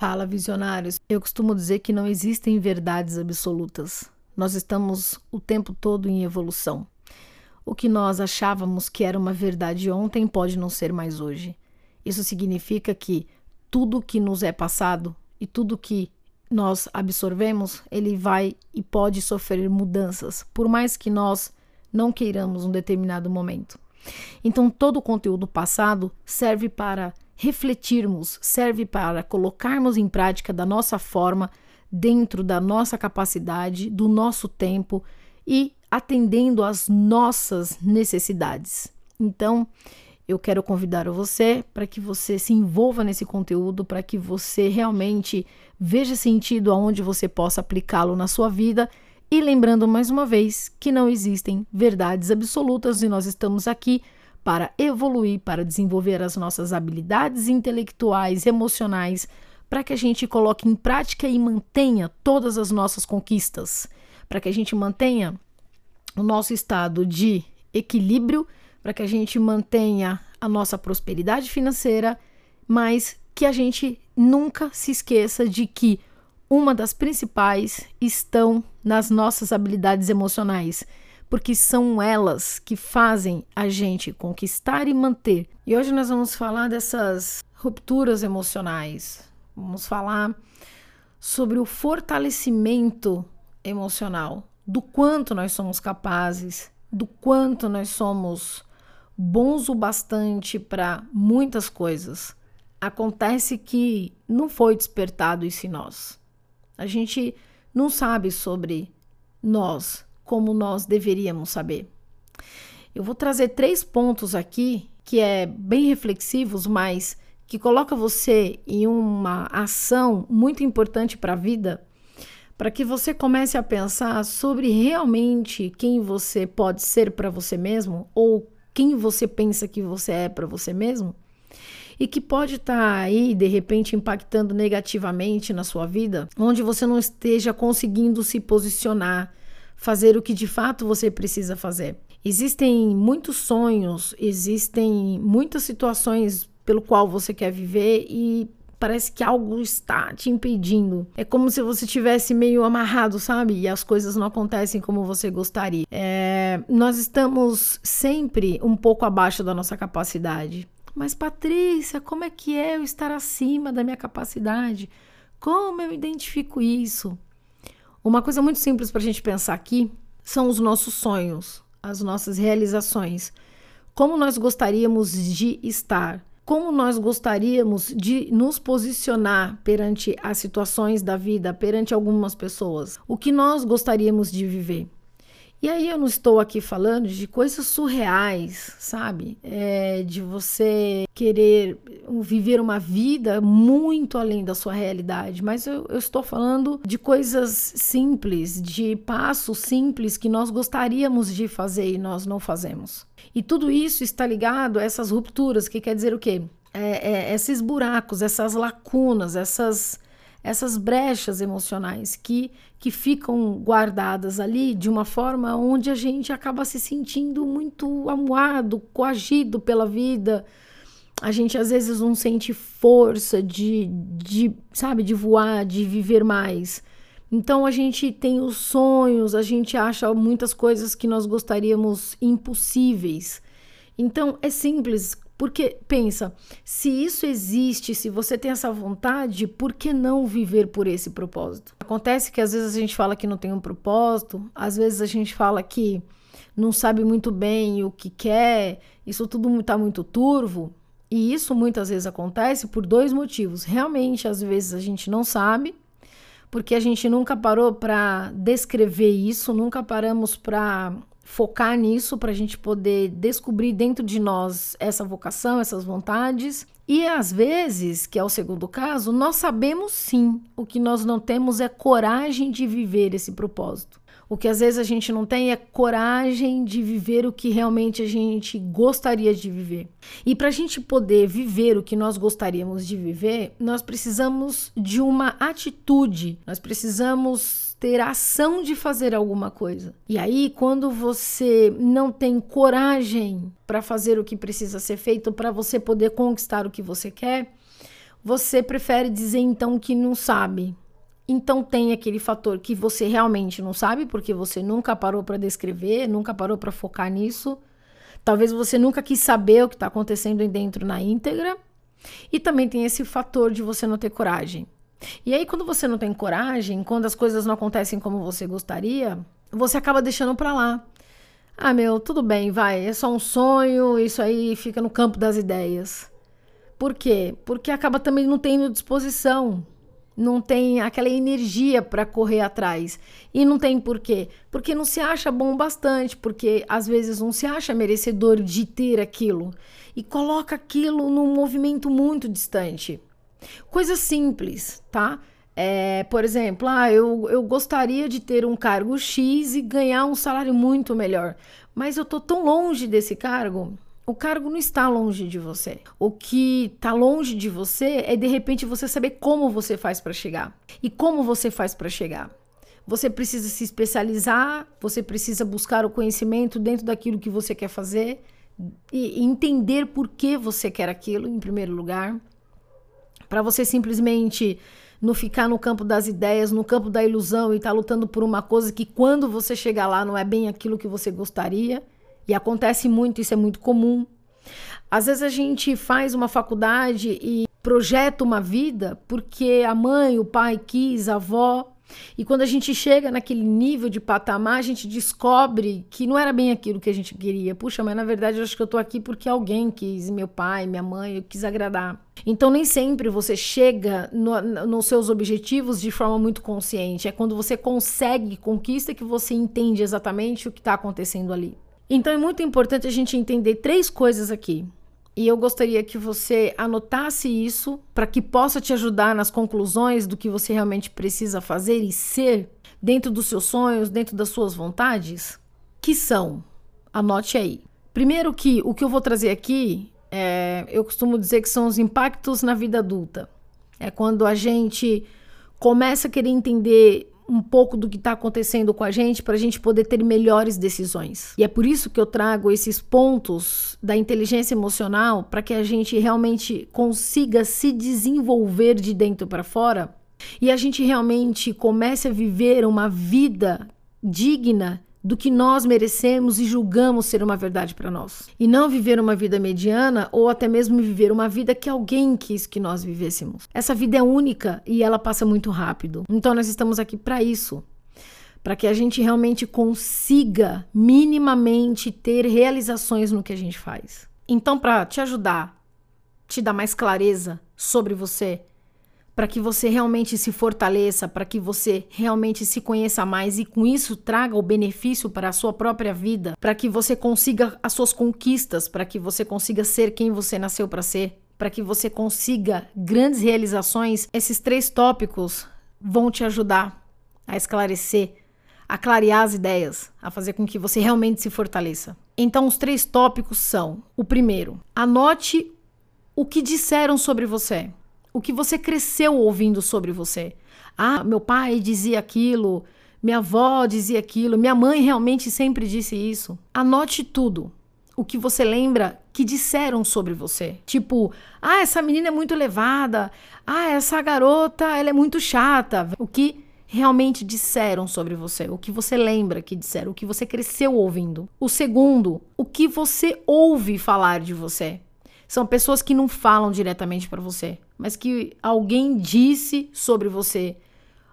Fala, visionários. Eu costumo dizer que não existem verdades absolutas. Nós estamos o tempo todo em evolução. O que nós achávamos que era uma verdade ontem pode não ser mais hoje. Isso significa que tudo que nos é passado e tudo que nós absorvemos, ele vai e pode sofrer mudanças, por mais que nós não queiramos um determinado momento. Então, todo o conteúdo passado serve para refletirmos, serve para colocarmos em prática da nossa forma, dentro da nossa capacidade, do nosso tempo e atendendo às nossas necessidades. Então, eu quero convidar você para que você se envolva nesse conteúdo, para que você realmente veja sentido aonde você possa aplicá-lo na sua vida. E lembrando mais uma vez que não existem verdades absolutas e nós estamos aqui para evoluir, para desenvolver as nossas habilidades intelectuais, emocionais, para que a gente coloque em prática e mantenha todas as nossas conquistas, para que a gente mantenha o nosso estado de equilíbrio, para que a gente mantenha a nossa prosperidade financeira, mas que a gente nunca se esqueça de que uma das principais estão nas nossas habilidades emocionais porque são elas que fazem a gente conquistar e manter. E hoje nós vamos falar dessas rupturas emocionais. Vamos falar sobre o fortalecimento emocional, do quanto nós somos capazes, do quanto nós somos bons o bastante para muitas coisas. Acontece que não foi despertado isso em nós. A gente não sabe sobre nós, como nós deveríamos saber. Eu vou trazer três pontos aqui que é bem reflexivos, mas que coloca você em uma ação muito importante para a vida, para que você comece a pensar sobre realmente quem você pode ser para você mesmo ou quem você pensa que você é para você mesmo e que pode estar tá aí de repente impactando negativamente na sua vida, onde você não esteja conseguindo se posicionar, fazer o que de fato você precisa fazer. Existem muitos sonhos, existem muitas situações pelo qual você quer viver e parece que algo está te impedindo. É como se você tivesse meio amarrado, sabe? E as coisas não acontecem como você gostaria. É, nós estamos sempre um pouco abaixo da nossa capacidade. Mas, Patrícia, como é que é eu estar acima da minha capacidade? Como eu identifico isso? Uma coisa muito simples para a gente pensar aqui são os nossos sonhos, as nossas realizações. Como nós gostaríamos de estar, como nós gostaríamos de nos posicionar perante as situações da vida, perante algumas pessoas, o que nós gostaríamos de viver. E aí eu não estou aqui falando de coisas surreais, sabe? É, de você querer viver uma vida muito além da sua realidade, mas eu, eu estou falando de coisas simples, de passos simples que nós gostaríamos de fazer e nós não fazemos. E tudo isso está ligado a essas rupturas, que quer dizer o quê? É, é, esses buracos, essas lacunas, essas essas brechas emocionais que, que ficam guardadas ali de uma forma onde a gente acaba se sentindo muito amuado, coagido pela vida. A gente às vezes não sente força de, de, sabe, de voar, de viver mais. Então a gente tem os sonhos, a gente acha muitas coisas que nós gostaríamos impossíveis. Então é simples, porque pensa, se isso existe, se você tem essa vontade, por que não viver por esse propósito? Acontece que às vezes a gente fala que não tem um propósito, às vezes a gente fala que não sabe muito bem o que quer, isso tudo está muito turvo. E isso muitas vezes acontece por dois motivos. Realmente, às vezes a gente não sabe, porque a gente nunca parou para descrever isso, nunca paramos para focar nisso para a gente poder descobrir dentro de nós essa vocação, essas vontades. E às vezes, que é o segundo caso, nós sabemos sim, o que nós não temos é coragem de viver esse propósito. O que às vezes a gente não tem é coragem de viver o que realmente a gente gostaria de viver. E para a gente poder viver o que nós gostaríamos de viver, nós precisamos de uma atitude, nós precisamos ter ação de fazer alguma coisa. E aí, quando você não tem coragem para fazer o que precisa ser feito para você poder conquistar o que você quer, você prefere dizer então que não sabe. Então tem aquele fator que você realmente não sabe, porque você nunca parou para descrever, nunca parou para focar nisso. Talvez você nunca quis saber o que está acontecendo aí dentro na íntegra. E também tem esse fator de você não ter coragem. E aí, quando você não tem coragem, quando as coisas não acontecem como você gostaria, você acaba deixando para lá. Ah, meu, tudo bem, vai, é só um sonho, isso aí fica no campo das ideias. Por quê? Porque acaba também não tendo disposição, não tem aquela energia para correr atrás. E não tem por quê? Porque não se acha bom bastante, porque às vezes não se acha merecedor de ter aquilo e coloca aquilo num movimento muito distante. Coisa simples, tá? É, por exemplo, ah, eu, eu gostaria de ter um cargo X e ganhar um salário muito melhor, mas eu tô tão longe desse cargo. O cargo não está longe de você. O que está longe de você é de repente você saber como você faz para chegar. E como você faz para chegar? Você precisa se especializar, você precisa buscar o conhecimento dentro daquilo que você quer fazer e entender por que você quer aquilo em primeiro lugar para você simplesmente não ficar no campo das ideias, no campo da ilusão e estar tá lutando por uma coisa que quando você chegar lá não é bem aquilo que você gostaria. E acontece muito, isso é muito comum. Às vezes a gente faz uma faculdade e projeta uma vida porque a mãe, o pai quis, a avó e quando a gente chega naquele nível de patamar, a gente descobre que não era bem aquilo que a gente queria. Puxa, mas na verdade eu acho que eu tô aqui porque alguém quis, meu pai, minha mãe, eu quis agradar. Então nem sempre você chega no, nos seus objetivos de forma muito consciente. É quando você consegue conquista que você entende exatamente o que está acontecendo ali. Então é muito importante a gente entender três coisas aqui. E eu gostaria que você anotasse isso para que possa te ajudar nas conclusões do que você realmente precisa fazer e ser dentro dos seus sonhos, dentro das suas vontades, que são, anote aí. Primeiro que o que eu vou trazer aqui, é, eu costumo dizer que são os impactos na vida adulta. É quando a gente começa a querer entender um pouco do que está acontecendo com a gente para a gente poder ter melhores decisões. E é por isso que eu trago esses pontos da inteligência emocional para que a gente realmente consiga se desenvolver de dentro para fora e a gente realmente comece a viver uma vida digna do que nós merecemos e julgamos ser uma verdade para nós. E não viver uma vida mediana ou até mesmo viver uma vida que alguém quis que nós vivêssemos. Essa vida é única e ela passa muito rápido. Então nós estamos aqui para isso. Para que a gente realmente consiga minimamente ter realizações no que a gente faz. Então, para te ajudar, te dar mais clareza sobre você, para que você realmente se fortaleça, para que você realmente se conheça mais e com isso traga o benefício para a sua própria vida, para que você consiga as suas conquistas, para que você consiga ser quem você nasceu para ser, para que você consiga grandes realizações. Esses três tópicos vão te ajudar a esclarecer, a clarear as ideias, a fazer com que você realmente se fortaleça. Então, os três tópicos são: o primeiro, anote o que disseram sobre você o que você cresceu ouvindo sobre você. Ah, meu pai dizia aquilo, minha avó dizia aquilo, minha mãe realmente sempre disse isso. Anote tudo. O que você lembra que disseram sobre você. Tipo, ah, essa menina é muito elevada. Ah, essa garota, ela é muito chata. O que realmente disseram sobre você, o que você lembra que disseram, o que você cresceu ouvindo. O segundo, o que você ouve falar de você. São pessoas que não falam diretamente para você, mas que alguém disse sobre você.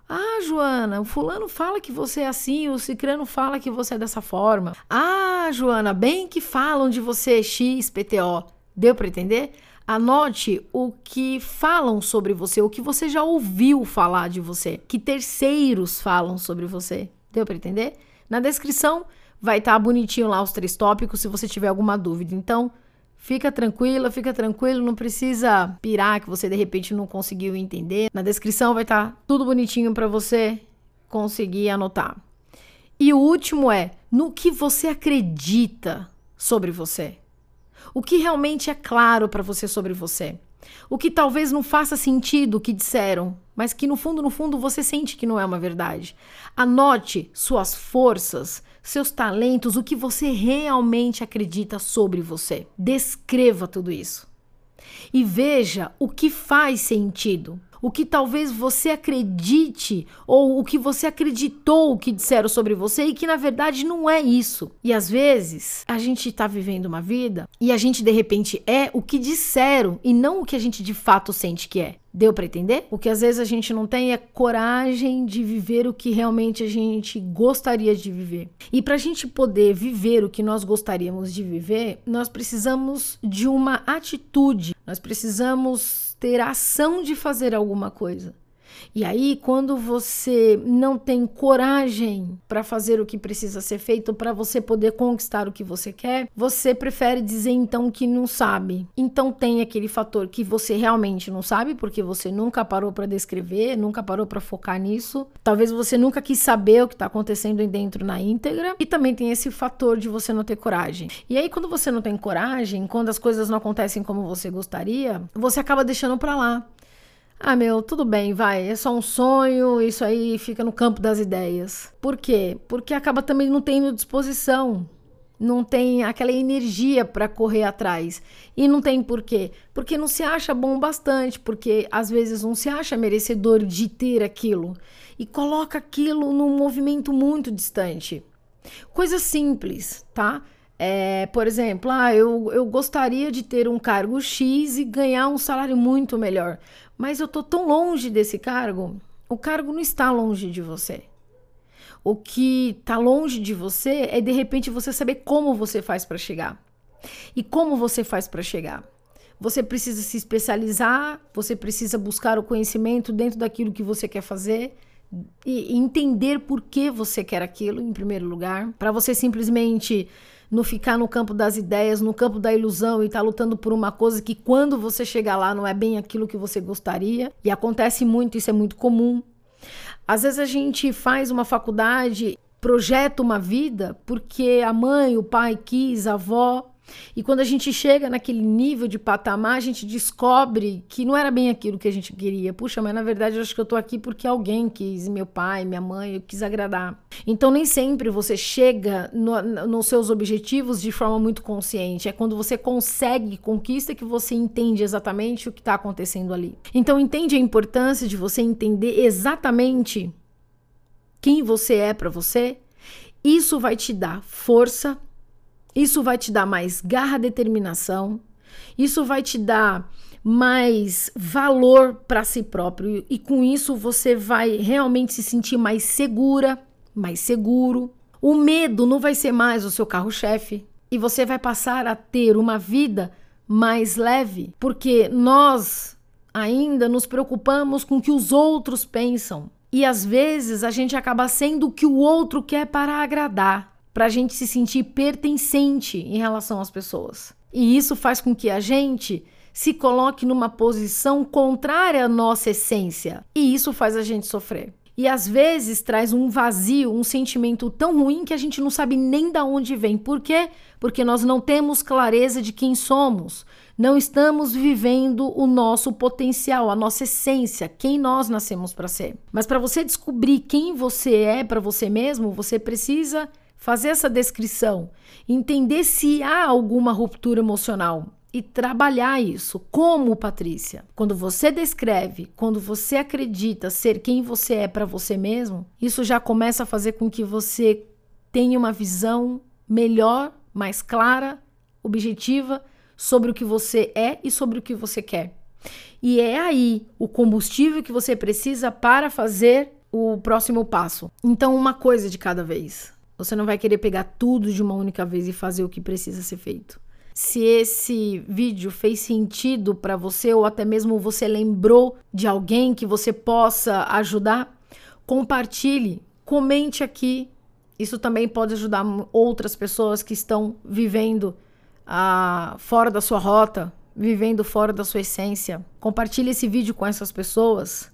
Ah, Joana, o fulano fala que você é assim, o cicrano fala que você é dessa forma. Ah, Joana, bem que falam de você XPTO. Deu para entender? Anote o que falam sobre você, o que você já ouviu falar de você, que terceiros falam sobre você. Deu para entender? Na descrição vai estar tá bonitinho lá os três tópicos se você tiver alguma dúvida. Então, Fica tranquila, fica tranquilo, não precisa pirar que você de repente não conseguiu entender. Na descrição vai estar tá tudo bonitinho para você conseguir anotar. E o último é no que você acredita sobre você. O que realmente é claro para você sobre você. O que talvez não faça sentido o que disseram, mas que no fundo, no fundo, você sente que não é uma verdade. Anote suas forças, seus talentos, o que você realmente acredita sobre você. Descreva tudo isso. e veja o que faz sentido o que talvez você acredite ou o que você acreditou que disseram sobre você e que na verdade não é isso. E às vezes a gente está vivendo uma vida e a gente de repente é o que disseram e não o que a gente de fato sente que é. Deu para entender? O que às vezes a gente não tem é coragem de viver o que realmente a gente gostaria de viver. E para a gente poder viver o que nós gostaríamos de viver, nós precisamos de uma atitude, nós precisamos ter a ação de fazer alguma coisa. E aí, quando você não tem coragem para fazer o que precisa ser feito para você poder conquistar o que você quer, você prefere dizer então que não sabe. Então tem aquele fator que você realmente não sabe, porque você nunca parou para descrever, nunca parou para focar nisso. Talvez você nunca quis saber o que está acontecendo dentro na íntegra. E também tem esse fator de você não ter coragem. E aí, quando você não tem coragem, quando as coisas não acontecem como você gostaria, você acaba deixando para lá. Ah, meu, tudo bem, vai, é só um sonho, isso aí fica no campo das ideias. Por quê? Porque acaba também não tendo disposição, não tem aquela energia para correr atrás. E não tem por quê? Porque não se acha bom bastante, porque às vezes não se acha merecedor de ter aquilo e coloca aquilo num movimento muito distante. Coisa simples, tá? É, por exemplo, ah, eu, eu gostaria de ter um cargo X e ganhar um salário muito melhor. Mas eu tô tão longe desse cargo. O cargo não está longe de você. O que está longe de você é de repente você saber como você faz para chegar. E como você faz para chegar? Você precisa se especializar, você precisa buscar o conhecimento dentro daquilo que você quer fazer e entender por que você quer aquilo em primeiro lugar, para você simplesmente não ficar no campo das ideias, no campo da ilusão e tá lutando por uma coisa que quando você chegar lá não é bem aquilo que você gostaria. E acontece muito, isso é muito comum. Às vezes a gente faz uma faculdade, projeta uma vida porque a mãe, o pai quis, a avó e quando a gente chega naquele nível de patamar, a gente descobre que não era bem aquilo que a gente queria. Puxa, mas na verdade eu acho que eu tô aqui porque alguém quis, meu pai, minha mãe, eu quis agradar. Então nem sempre você chega no, nos seus objetivos de forma muito consciente. É quando você consegue conquista que você entende exatamente o que está acontecendo ali. Então entende a importância de você entender exatamente quem você é para você. Isso vai te dar força, isso vai te dar mais garra, determinação. Isso vai te dar mais valor para si próprio e com isso você vai realmente se sentir mais segura, mais seguro. O medo não vai ser mais o seu carro-chefe e você vai passar a ter uma vida mais leve, porque nós ainda nos preocupamos com o que os outros pensam. E às vezes a gente acaba sendo o que o outro quer para agradar para a gente se sentir pertencente em relação às pessoas. E isso faz com que a gente se coloque numa posição contrária à nossa essência. E isso faz a gente sofrer. E às vezes traz um vazio, um sentimento tão ruim que a gente não sabe nem de onde vem. Por quê? Porque nós não temos clareza de quem somos. Não estamos vivendo o nosso potencial, a nossa essência, quem nós nascemos para ser. Mas para você descobrir quem você é para você mesmo, você precisa fazer essa descrição, entender se há alguma ruptura emocional e trabalhar isso. Como, Patrícia? Quando você descreve, quando você acredita ser quem você é para você mesmo, isso já começa a fazer com que você tenha uma visão melhor, mais clara, objetiva sobre o que você é e sobre o que você quer. E é aí o combustível que você precisa para fazer o próximo passo. Então, uma coisa de cada vez. Você não vai querer pegar tudo de uma única vez e fazer o que precisa ser feito. Se esse vídeo fez sentido para você ou até mesmo você lembrou de alguém que você possa ajudar, compartilhe, comente aqui. Isso também pode ajudar outras pessoas que estão vivendo ah, fora da sua rota, vivendo fora da sua essência. Compartilhe esse vídeo com essas pessoas.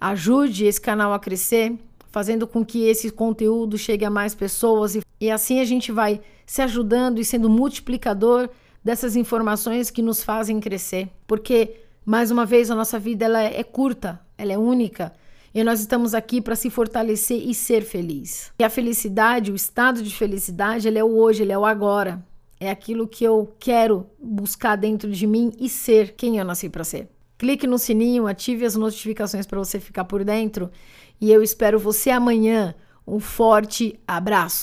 Ajude esse canal a crescer fazendo com que esse conteúdo chegue a mais pessoas e, e assim a gente vai se ajudando e sendo multiplicador dessas informações que nos fazem crescer. Porque, mais uma vez, a nossa vida ela é curta, ela é única. E nós estamos aqui para se fortalecer e ser feliz. E a felicidade, o estado de felicidade, ele é o hoje, ele é o agora. é aquilo que eu quero buscar dentro de mim e ser quem eu nasci para ser. Clique no sininho, ative as notificações para você ficar por dentro e eu espero você amanhã. Um forte abraço.